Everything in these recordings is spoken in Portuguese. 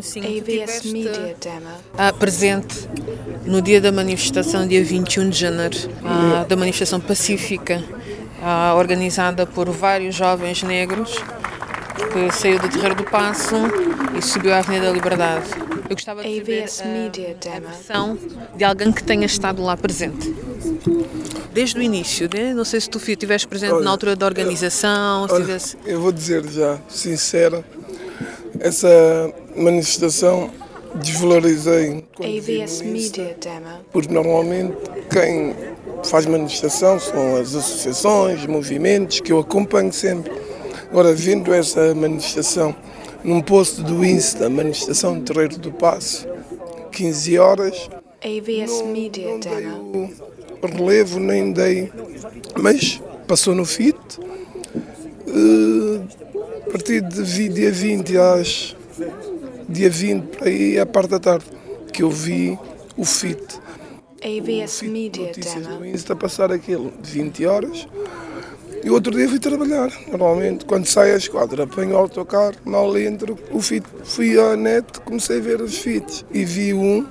Sim, AVS Media Demo. ah, presente no dia da manifestação, dia 21 de janeiro, ah, da manifestação pacífica, ah, organizada por vários jovens negros, que saiu do Terreiro do Passo e subiu à Avenida da Liberdade. Eu gostava de saber AVS ah, Media a versão de alguém que tenha estado lá presente. Desde o início, né? não sei se tu estiveste presente Olha, na altura da organização, se Olha, tivesse... eu vou dizer já, sincero, essa manifestação desvalorizei AVS Media Demo. porque normalmente quem faz manifestação são as associações, movimentos que eu acompanho sempre. Agora, vendo essa manifestação num post do Insta, manifestação de Terreiro do Passo, 15 horas, AVS Media não Demo. o relevo, nem dei, mas passou no FIT. Eh, a partir de dia 20 às dia 20 para aí, à parte da tarde, que eu vi o FIT. AVS FIT Media Notícias Demo. Insta passar aquilo de 20 horas. E outro dia fui trabalhar. Normalmente, quando saio à esquadra, apanho o autocarro, mal entro, o FIT. Fui à net, comecei a ver os FITs e vi um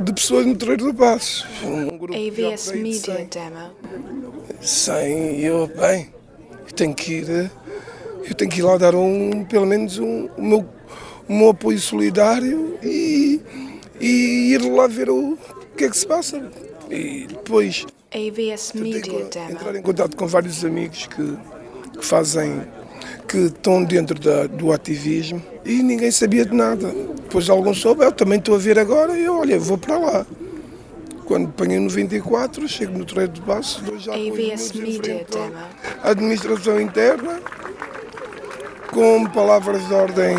de pessoas no Terreiro do Passo. Um grupo AVS de Media 100. Demo. 100 e eu, bem, eu tenho que ir, eu tenho que ir lá dar um, pelo menos um, o, meu, o meu apoio solidário e, e ir lá ver o, que é que se passa. E depois AVS Media entrar em contato com vários amigos que, que fazem, que estão dentro da- do ativismo e ninguém sabia de nada. Depois alguns soube, eu também estou a ver agora e eu, olha, vou para lá. Quando apanhei no 24, chego no Terreiro do Passo, dou já AVS Media Demo. administração interna, com palavras de ordem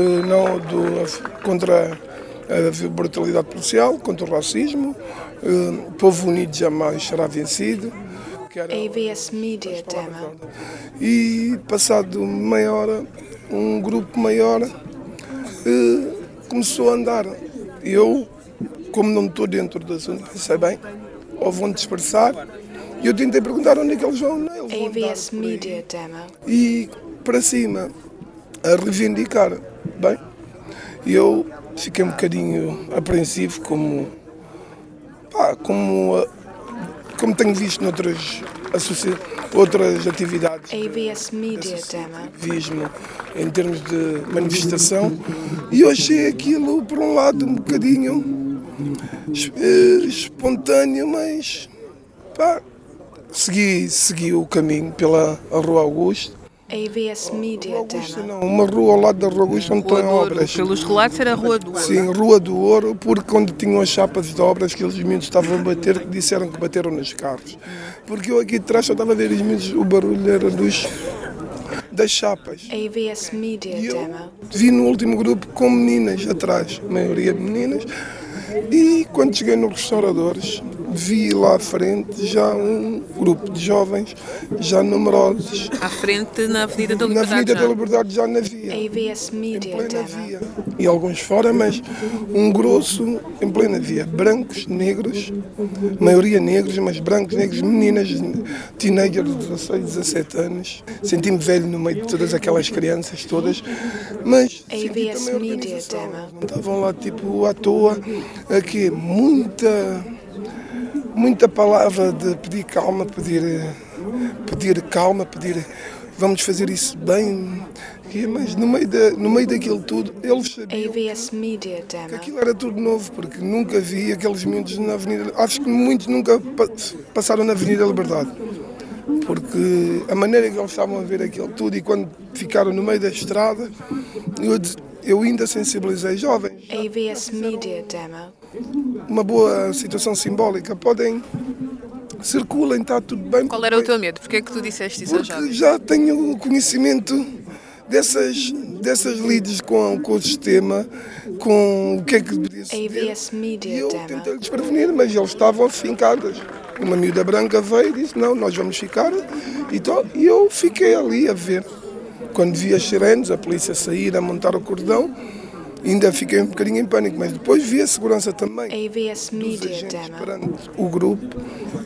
não, do, contra a brutalidade policial, contra o racismo, eh, o povo unido jamais será vencido. AVS Media Demo. E passado meia hora, um grupo maior eh, começou a andar. Eu, como não estou dentro da zona, sei bem, ou vão dispersar, e eu tentei perguntar onde é que eles vão. Eles vão AVS aí Media Demo. e para cima a reivindicar. Bem, eu fiquei um bocadinho apreensivo como, pá, como, ah, como tenho visto noutras outras atividades AVS Media Demo. em termos de manifestação e eu achei aquilo por um lado um bocadinho eh, espontâneo, mas pá, segui, segui o caminho pela Rua Augusto. AVS Media Augusto Demo. não, uma rua ao lado da Rua Augusto onde Rua estão obras. Pelos relatos era a Rua do Ouro. Sim, Rua do Ouro, porque quando tinham as chapas de obras que eles miúdos estavam a bater, disseram que bateram nos carros. Porque eu aqui de trás só estava a ver os miúdos, o barulho era dos, das chapas. AVS Media E eu Demo. vi no último grupo com meninas atrás, a maioria de meninas, e quando cheguei nos restauradores, vi lá à frente já um grupo de jovens, já numerosos, À frente na Avenida da na Liberdade. Avenida já. da Liberdade já na via. Em Media plena Demo. via. E alguns fora, mas um grosso em plena via. Brancos, negros, maioria negros, mas brancos, negros, meninas, teenagers de 16, 17 anos. Senti-me velho no meio de todas aquelas crianças todas, mas senti AVS também a Media. Demo. Estavam lá tipo à toa, aqui muita muita palavra de pedir calma, pedir, pedir calma, pedir vamos fazer isso bem, mas no meio, da, no meio daquilo tudo, eles sabiam AVS Media que aquilo era tudo novo, porque nunca vi aqueles miúdos na Avenida. Acho que muitos nunca pa- passaram na Avenida Liberdade. Porque a maneira que eles estavam a ver aquilo tudo e quando ficaram no meio da estrada, eu, eu ainda sensibilizei jovens. AVS Media Demo. Uma boa situação simbólica. Podem, circulem, está tudo bem. Qual era o teu medo? Porquê é que tu disseste isso aos Porque jovens? já tenho conhecimento dessas, dessas lides com, com o sistema, com o que é que ser. AVS E Media eu tentei-lhes prevenir, mas eles estavam fincados. Uma miúda branca veio e disse, não, nós vamos ficar. E, e eu fiquei ali a ver. Quando vi as sirenes, a polícia sair, a montar o cordão, ainda fiquei um bocadinho em pânico, mas depois vi a segurança também. AVS Media Demo. perante o grupo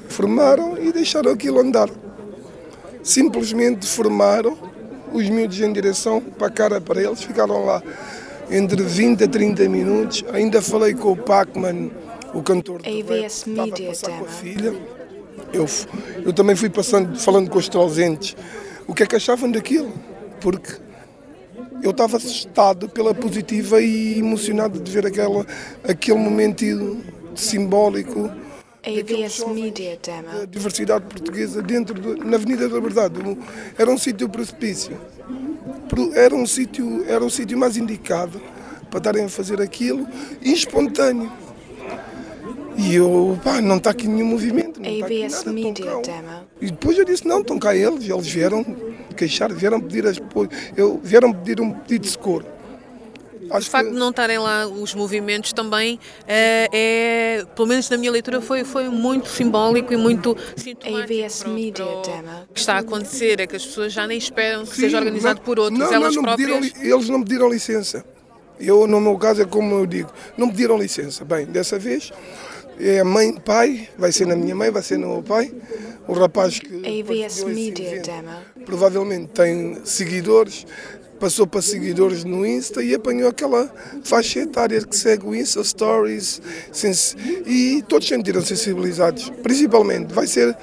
formaram e deixaram aquilo andar. Simplesmente formaram os miúdos em direção para a cara para eles, ficaram lá entre 20 a 30 minutos. Ainda falei com o Pacman, o cantor de rap, AVS a Media passar com a Demo. filha. Eu, eu também fui passando, falando com os ausentes o que é que achavam daquilo, porque eu estava assustado pela positiva e emocionado de ver aquela, aquele momento simbólico AVS Media da Demo. diversidade portuguesa dentro do, na Avenida da Verdade. Um- Era um sítio precipício. Era um sítio, era o sítio mais indicado para estarem a fazer aquilo e espontâneo. E eu, pá, não está aqui nenhum movimento, não está aqui AVS nada, Media. Demo. E depois eu disse, não, estão cá eles, eles vieram queixar, vieram pedir as, eu, vieram pedir um pedido de socorro. O Acho facto que- de não estarem lá os movimentos também é, é, pelo menos na minha leitura, foi, foi muito simbólico e muito sintomático AVS para o- Media para o Demo. que está a acontecer, é que as pessoas já nem esperam que Sim, seja organizado não- por outros, não, elas não, não próprias. pediram eles não pediram licença. Eu, no meu caso, é como eu digo, não pediram licença. Bem, dessa vez é a mãe, pai, vai ser na minha mãe, vai ser no meu pai. O rapaz que AVS Media evento Demo. provavelmente tem seguidores, passou para seguidores no Insta e apanhou aquela faixa etária que segue o Insta Stories e todos sentiram sensibilizados. Principalmente, vai ser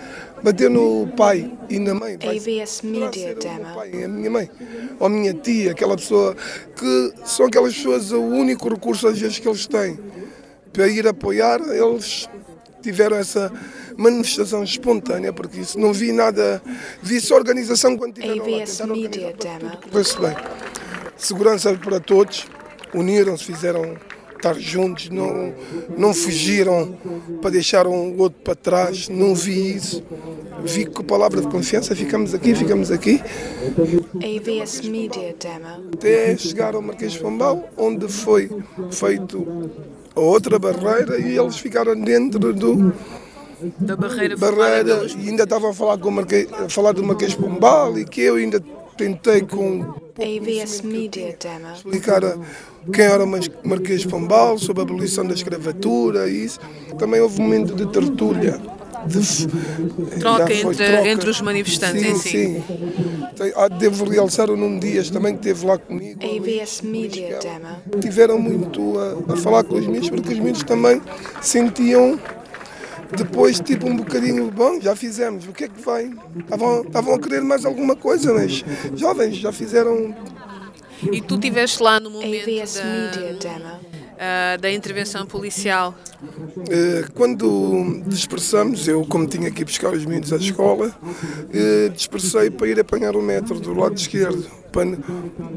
bater no pai e na mãe. AVS Media Demo. pai, a minha mãe, ou a minha tia, aquela pessoa que são aquelas pessoas o único recurso às vezes que eles têm para ir apoiar, eles tiveram essa manifestação espontânea, porque isso não vi nada, vi só organização quando tiveram lá, AVS Media Demo. tudo bem. Segurança para todos, uniram-se, fizeram estar juntos, não, não fugiram para deixar um outro para trás, não vi isso. Vi com palavra de confiança, ficamos aqui, ficamos aqui, AVS Media Demo. até chegar ao Marquês de Pombal, onde foi feito a outra barreira e eles ficaram dentro do da barreira barreira e ainda estavam a falar, com o Marquês, a falar do Marquês Pombal e que eu ainda tentei com AVS Media Demo. explicar a- quem era o Marquês Pombal, sobre a abolição da escravatura e isso. Também houve um momento de tertúlia. De, Troca já foi entre- entre os manifestantes sim, em si. Sim, ah, Devo realçar o Nuno Dias também que esteve lá comigo. AVS Media Demo. Tiveram muito a, a falar com os miúdos, porque os miúdos também sentiam depois tipo um bocadinho, bom, já fizemos, o que é que vai? Estavam, estavam a querer mais alguma coisa, mas jovens já fizeram E tu estiveste lá no momento Media da, Demo. Ah, da intervenção policial. Eh, Quando dispersamos, eu como tinha que ir buscar os miúdos à escola, eh, dispersei para ir apanhar o metro do lado esquerdo. Para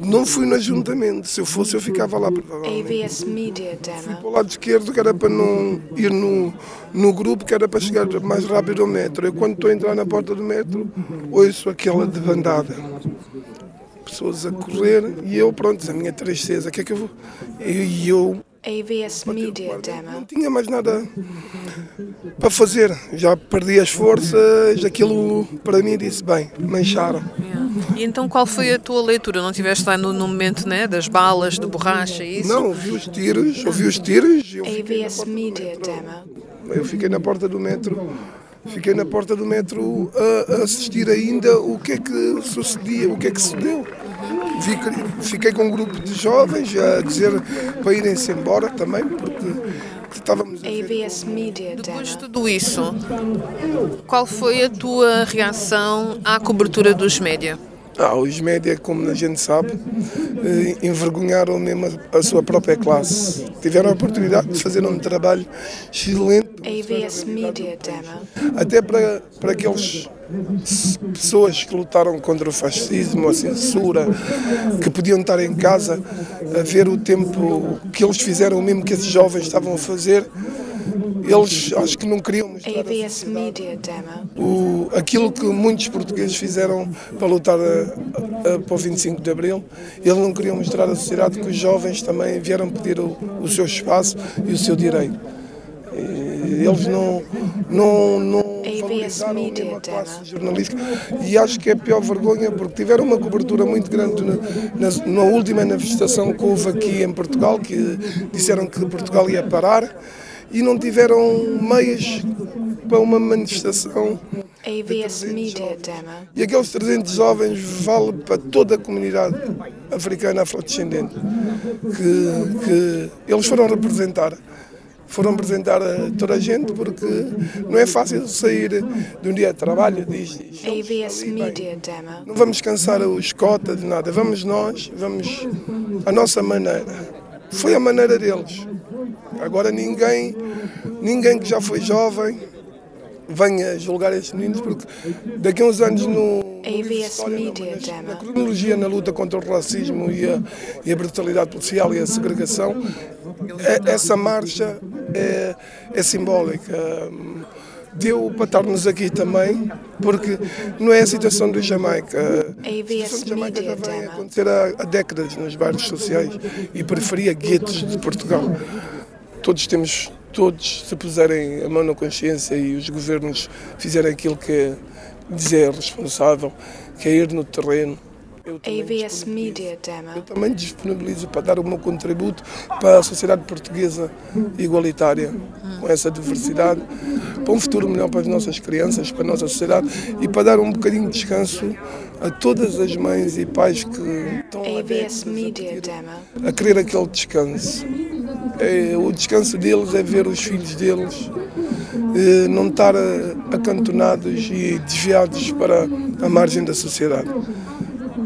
Não fui no ajuntamento, se eu fosse eu ficava lá. AVS Media Demo. Para o lado esquerdo que era para não ir no, no grupo, que era para chegar mais rápido ao metro. Eu quando estou a entrar na porta do metro, ouço aquela debandada. Pessoas a correr e eu, pronto, a minha tristeza, o que é que eu vou? E eu AVS Media não Demo. tinha mais nada para fazer. Já perdi as forças, aquilo para mim disse, bem, mancharam. E então qual foi a tua leitura? Não estiveste lá no, no momento né, das balas, de borracha e isso? Não, ouvi os tiros, ouvi os tiros, eu fiquei na AVS porta do Media metro. Demo. Eu fiquei na porta do metro, fiquei na porta do metro a, a assistir ainda o que é que sucedia, o que é que se deu. Fiquei, com um grupo de jovens a dizer para irem-se embora também, porque estávamos Media Depois de tudo isso, qual foi a tua reação à cobertura dos média? Ah, os média, como a gente sabe, eh, envergonharam mesmo a, sua própria classe. Tiveram a oportunidade de fazer um trabalho excelente. AVS Media Demo. Até para, para aqueles pessoas que lutaram contra o fascismo, a censura, que podiam estar em casa a ver o tempo que eles fizeram, o mesmo que esses jovens estavam a fazer. Eles acho que não queriam mostrar o, aquilo que muitos portugueses fizeram para lutar a, a, para o 25 de Abril, eles não queriam mostrar à sociedade que os jovens também vieram pedir o, o seu espaço e o seu direito. Eles não, não, não valorizaram mesmo a classe jornalística. E acho que é a pior vergonha porque tiveram uma cobertura muito grande na, na, na última manifestação que houve aqui em Portugal, que disseram que Portugal ia parar e não tiveram meios para uma manifestação. AVS Media Demo. E aqueles 300 jovens vale para toda a comunidade africana afrodescendente que, que eles foram representar. Foram representar a toda a gente porque não é fácil sair de um dia de trabalho, diz, diz AVS. Media Demo. Não vamos cansar os cotas de nada, vamos nós, vamos a nossa maneira. Foi a maneira deles. Agora ninguém, ninguém que já foi jovem venha julgar estes meninos, porque daqui a uns anos no, AVS Media Demo. na cronologia na luta contra o racismo e a, e a brutalidade policial e a segregação, é- essa marcha é, é simbólica. Deu para estarmos aqui também, porque não é a situação do Jamaica. A situação do Jamaica já vem a acontecer há, há décadas nos bairros sociais e periferia, guetos de Portugal. Todos temos, todos se puserem a mão na consciência e os governos fizerem aquilo que lhes é responsável, que é ir no terreno. Eu também AVS disponibilizo. Media Demo. Eu também disponibilizo para dar o meu contributo para a sociedade portuguesa igualitária, com essa diversidade, para um futuro melhor para as nossas crianças, para a nossa sociedade e para dar um bocadinho de descanso a todas as mães e pais que estão a Demo. a querer aquele descanso. É, o descanso deles é ver os filhos deles eh, não estar eh, acantonados e desviados para a margem da sociedade.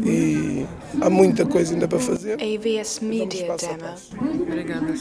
E há muita coisa ainda para fazer. AVS Media Demo. Obrigada.